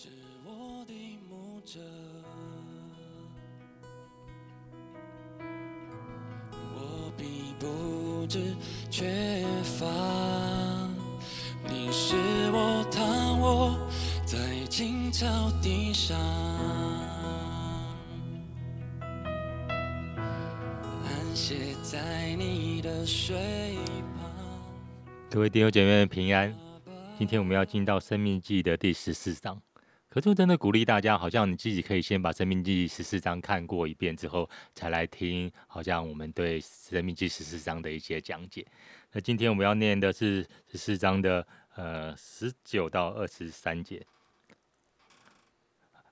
是我的牧者，我并不知缺乏。你是我躺卧在青草地上，安歇在你的水旁。各位弟兄姐妹们平安。今天我们要进到《生命记》的第十四章。可是我真的鼓励大家，好像你自己可以先把《生命记》十四章看过一遍之后，才来听，好像我们对《生命记》十四章的一些讲解。那今天我们要念的是十四章的呃十九到二十三节。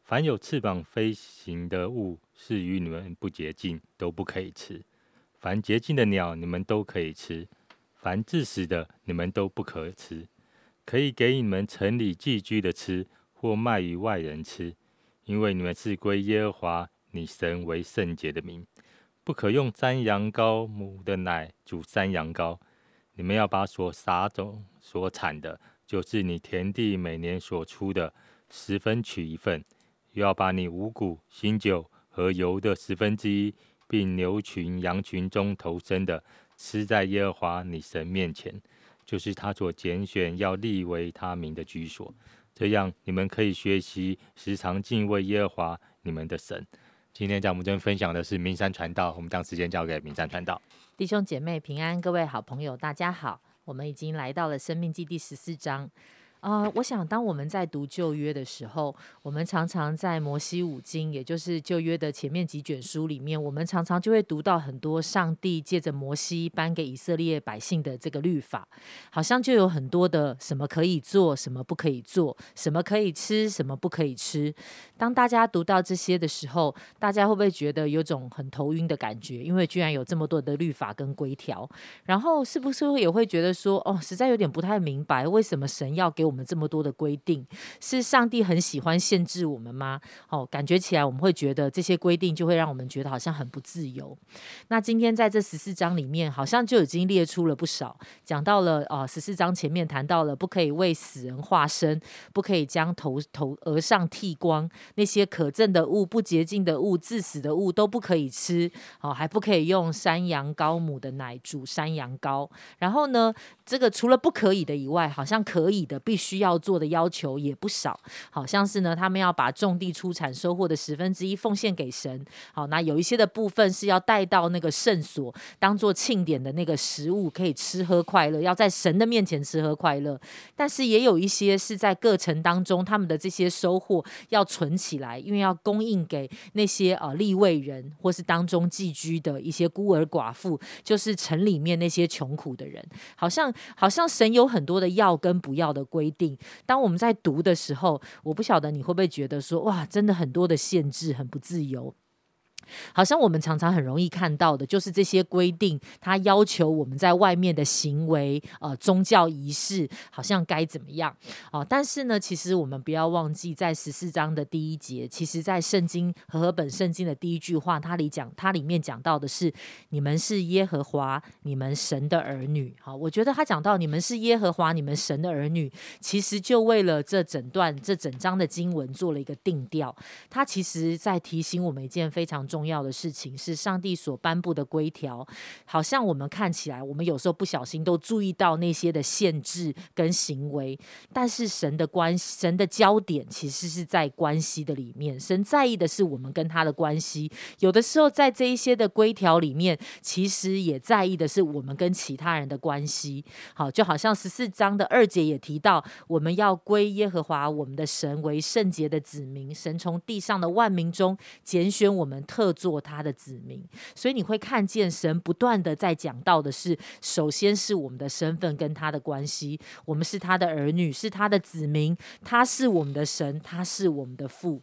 凡有翅膀飞行的物，是与你们不洁净，都不可以吃；凡洁净的鸟，你们都可以吃；凡致死的，你们都不可吃。可以给你们城里寄居的吃，或卖与外人吃，因为你们是归耶和华你神为圣洁的名。不可用山羊羔母的奶煮山羊羔。你们要把所撒种、所产的，就是你田地每年所出的十分取一份；又要把你五谷、新酒和油的十分之一，并牛群、羊群中头生的，吃在耶和华你神面前。就是他所拣选要立为他名的居所，这样你们可以学习时常敬畏耶和华你们的神。今天在我们这分享的是名山传道，我们将时间交给名山传道。弟兄姐妹平安，各位好朋友大家好，我们已经来到了生命记第十四章。啊，我想当我们在读旧约的时候，我们常常在摩西五经，也就是旧约的前面几卷书里面，我们常常就会读到很多上帝借着摩西颁给以色列百姓的这个律法，好像就有很多的什么可以做，什么不可以做，什么可以吃，什么不可以吃。当大家读到这些的时候，大家会不会觉得有种很头晕的感觉？因为居然有这么多的律法跟规条，然后是不是也会觉得说，哦，实在有点不太明白，为什么神要给我们们这么多的规定？是上帝很喜欢限制我们吗？哦，感觉起来我们会觉得这些规定就会让我们觉得好像很不自由。那今天在这十四章里面，好像就已经列出了不少，讲到了啊，十四章前面谈到了不可以为死人化身，不可以将头头额上剃光。那些可憎的物、不洁净的物、致死的物都不可以吃，哦，还不可以用山羊羔母的奶煮山羊羔。然后呢，这个除了不可以的以外，好像可以的、必须要做的要求也不少。好像是呢，他们要把种地出产收获的十分之一奉献给神。好，那有一些的部分是要带到那个圣所，当做庆典的那个食物，可以吃喝快乐，要在神的面前吃喝快乐。但是也有一些是在各城当中，他们的这些收获要存。起来，因为要供应给那些呃立位人，或是当中寄居的一些孤儿寡妇，就是城里面那些穷苦的人。好像好像神有很多的要跟不要的规定。当我们在读的时候，我不晓得你会不会觉得说，哇，真的很多的限制，很不自由。好像我们常常很容易看到的，就是这些规定，它要求我们在外面的行为，呃，宗教仪式，好像该怎么样哦。但是呢，其实我们不要忘记，在十四章的第一节，其实在圣经和合本圣经的第一句话，它里讲，它里面讲到的是，你们是耶和华你们神的儿女。好，我觉得他讲到你们是耶和华你们神的儿女，其实就为了这整段这整章的经文做了一个定调。他其实在提醒我们一件非常重。重要的事情是上帝所颁布的规条，好像我们看起来，我们有时候不小心都注意到那些的限制跟行为，但是神的关系神的焦点其实是在关系的里面，神在意的是我们跟他的关系。有的时候在这一些的规条里面，其实也在意的是我们跟其他人的关系。好，就好像十四章的二节也提到，我们要归耶和华我们的神为圣洁的子民，神从地上的万民中拣选我们特。做他的子民，所以你会看见神不断的在讲到的是，首先是我们的身份跟他的关系，我们是他的儿女，是他的子民，他是我们的神，他是我们的父。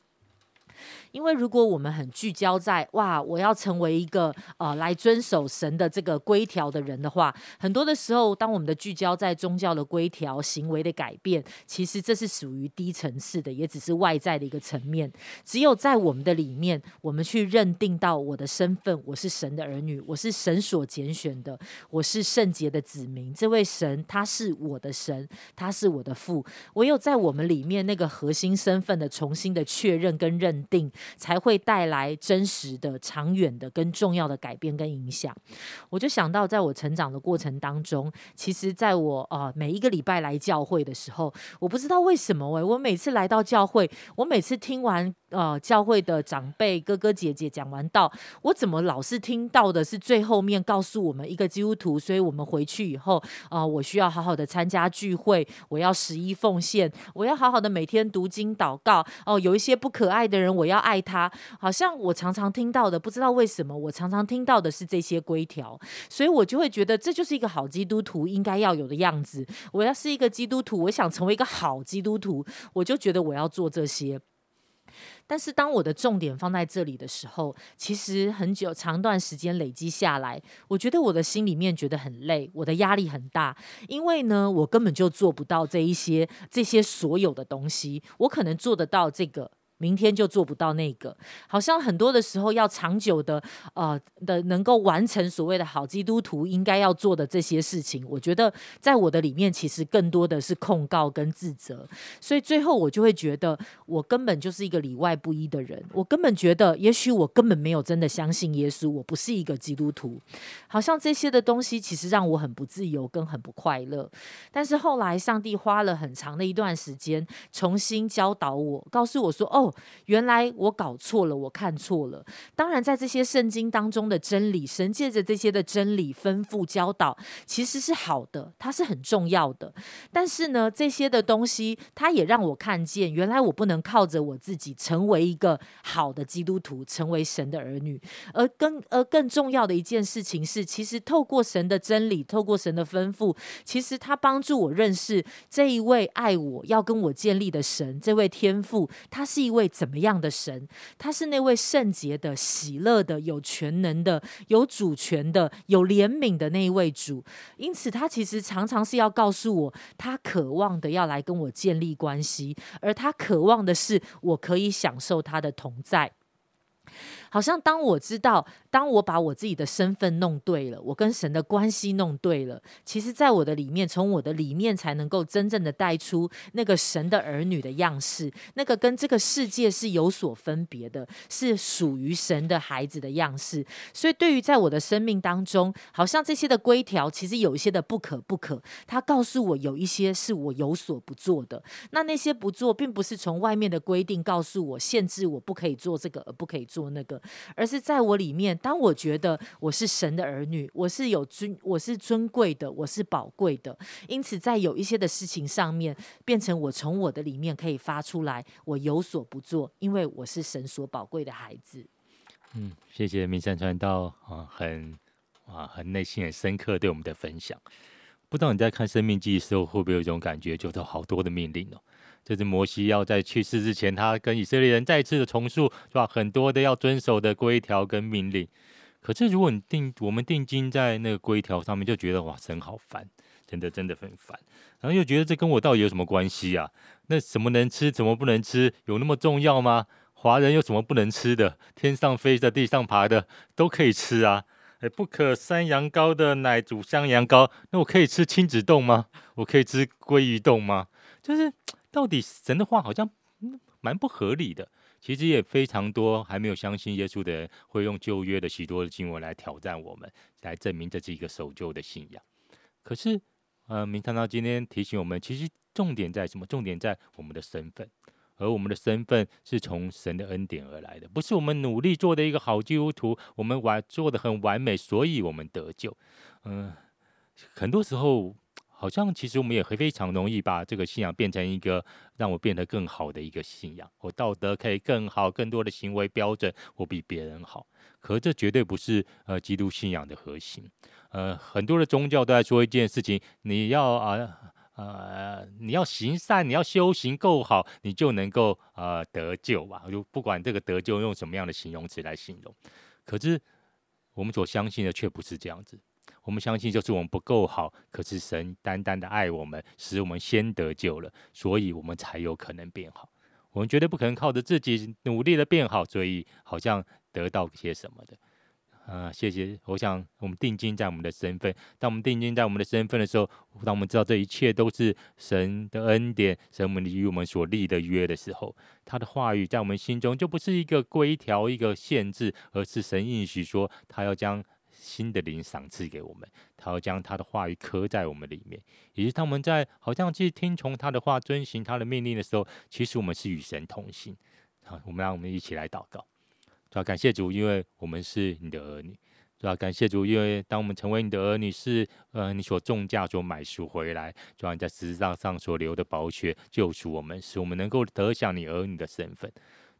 因为如果我们很聚焦在哇，我要成为一个呃来遵守神的这个规条的人的话，很多的时候，当我们的聚焦在宗教的规条、行为的改变，其实这是属于低层次的，也只是外在的一个层面。只有在我们的里面，我们去认定到我的身份，我是神的儿女，我是神所拣选的，我是圣洁的子民。这位神他是我的神，他是我的父。唯有在我们里面那个核心身份的重新的确认跟认定。才会带来真实的、长远的、跟重要的改变跟影响。我就想到，在我成长的过程当中，其实在我啊每一个礼拜来教会的时候，我不知道为什么哎，我每次来到教会，我每次听完呃教会的长辈哥哥姐姐讲完道，我怎么老是听到的是最后面告诉我们一个基督徒，所以我们回去以后啊，我需要好好的参加聚会，我要十一奉献，我要好好的每天读经祷告哦，有一些不可爱的人我要。爱他，好像我常常听到的，不知道为什么，我常常听到的是这些规条，所以我就会觉得这就是一个好基督徒应该要有的样子。我要是一个基督徒，我想成为一个好基督徒，我就觉得我要做这些。但是当我的重点放在这里的时候，其实很久长段时间累积下来，我觉得我的心里面觉得很累，我的压力很大，因为呢，我根本就做不到这一些这些所有的东西，我可能做得到这个。明天就做不到那个，好像很多的时候要长久的，呃的能够完成所谓的好基督徒应该要做的这些事情，我觉得在我的里面其实更多的是控告跟自责，所以最后我就会觉得我根本就是一个里外不一的人，我根本觉得也许我根本没有真的相信耶稣，我不是一个基督徒，好像这些的东西其实让我很不自由跟很不快乐，但是后来上帝花了很长的一段时间重新教导我，告诉我说哦。原来我搞错了，我看错了。当然，在这些圣经当中的真理，神借着这些的真理吩咐教导，其实是好的，它是很重要的。但是呢，这些的东西，它也让我看见，原来我不能靠着我自己成为一个好的基督徒，成为神的儿女。而更而更重要的一件事情是，其实透过神的真理，透过神的吩咐，其实他帮助我认识这一位爱我要跟我建立的神，这位天父，他是一位。怎么样的神？他是那位圣洁的、喜乐的、有全能的、有主权的、有怜悯的那一位主。因此，他其实常常是要告诉我，他渴望的要来跟我建立关系，而他渴望的是我可以享受他的同在。好像当我知道，当我把我自己的身份弄对了，我跟神的关系弄对了，其实，在我的里面，从我的里面才能够真正的带出那个神的儿女的样式，那个跟这个世界是有所分别的，是属于神的孩子的样式。所以，对于在我的生命当中，好像这些的规条，其实有一些的不可不可，他告诉我有一些是我有所不做的。那那些不做，并不是从外面的规定告诉我限制我不可以做这个，而不可以做那个。而是在我里面，当我觉得我是神的儿女，我是有尊，我是尊贵的，我是宝贵的，因此在有一些的事情上面，变成我从我的里面可以发出来，我有所不做，因为我是神所宝贵的孩子。嗯，谢谢明山传道啊，很啊很内心很深刻对我们的分享。不知道你在看《生命记》的时候，会不会有一种感觉，就是好多的命令哦。这是摩西要在去世之前，他跟以色列人再次的重述，是吧？很多的要遵守的规条跟命令。可是如果你定我们定睛在那个规条上面，就觉得哇，神好烦，真的真的很烦。然后又觉得这跟我到底有什么关系啊？那什么能吃，什么不能吃，有那么重要吗？华人有什么不能吃的？天上飞的、地上爬的都可以吃啊！哎，不可山羊羔的奶煮香羊羔，那我可以吃亲子冻吗？我可以吃鲑鱼冻吗？就是。到底神的话好像蛮不合理的，其实也非常多还没有相信耶稣的人会用旧约的许多的经文来挑战我们，来证明这是一个守旧的信仰。可是，呃，明堂到今天提醒我们，其实重点在什么？重点在我们的身份，而我们的身份是从神的恩典而来的，不是我们努力做的一个好基督徒，我们完做的很完美，所以我们得救。嗯，很多时候。好像其实我们也会非常容易把这个信仰变成一个让我变得更好的一个信仰，我道德可以更好，更多的行为标准我比别人好。可这绝对不是呃基督信仰的核心。呃，很多的宗教都在说一件事情：你要啊呃，你要行善，你要修行够好，你就能够呃得救吧。就不管这个得救用什么样的形容词来形容，可是我们所相信的却不是这样子。我们相信就是我们不够好，可是神单单的爱我们，使我们先得救了，所以我们才有可能变好。我们绝对不可能靠着自己努力的变好，所以好像得到些什么的。啊，谢谢。我想我们定睛在我们的身份，当我们定睛在我们的身份的时候，当我们知道这一切都是神的恩典，神们与我们所立的约的时候，他的话语在我们心中就不是一个规条、一个限制，而是神应许说，他要将新的灵赏赐给我们，他要将他的话语刻在我们里面。也是当我们在好像去听从他的话、遵行他的命令的时候，其实我们是与神同行。好，我们让我们一起来祷告。主要感谢主，因为我们是你的儿女。主要感谢主，因为当我们成为你的儿女，是呃你所重价所买赎回来，主要你在十字架上所流的宝血救赎我们，使我们能够得享你儿女的身份。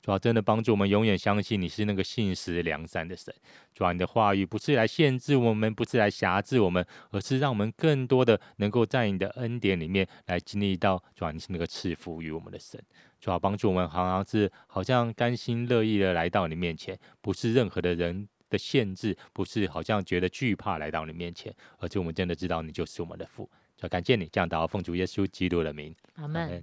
主要真的帮助我们永远相信你是那个信实良善的神。主要你的话语不是来限制我们，不是来辖制我们，而是让我们更多的能够在你的恩典里面来经历到，主要你是那个赐福于我们的神。主要帮助我们，好像是好像甘心乐意的来到你面前，不是任何的人的限制，不是好像觉得惧怕来到你面前，而且我们真的知道你就是我们的父。主要感谢你，这样祷告奉主耶稣基督的名，阿门。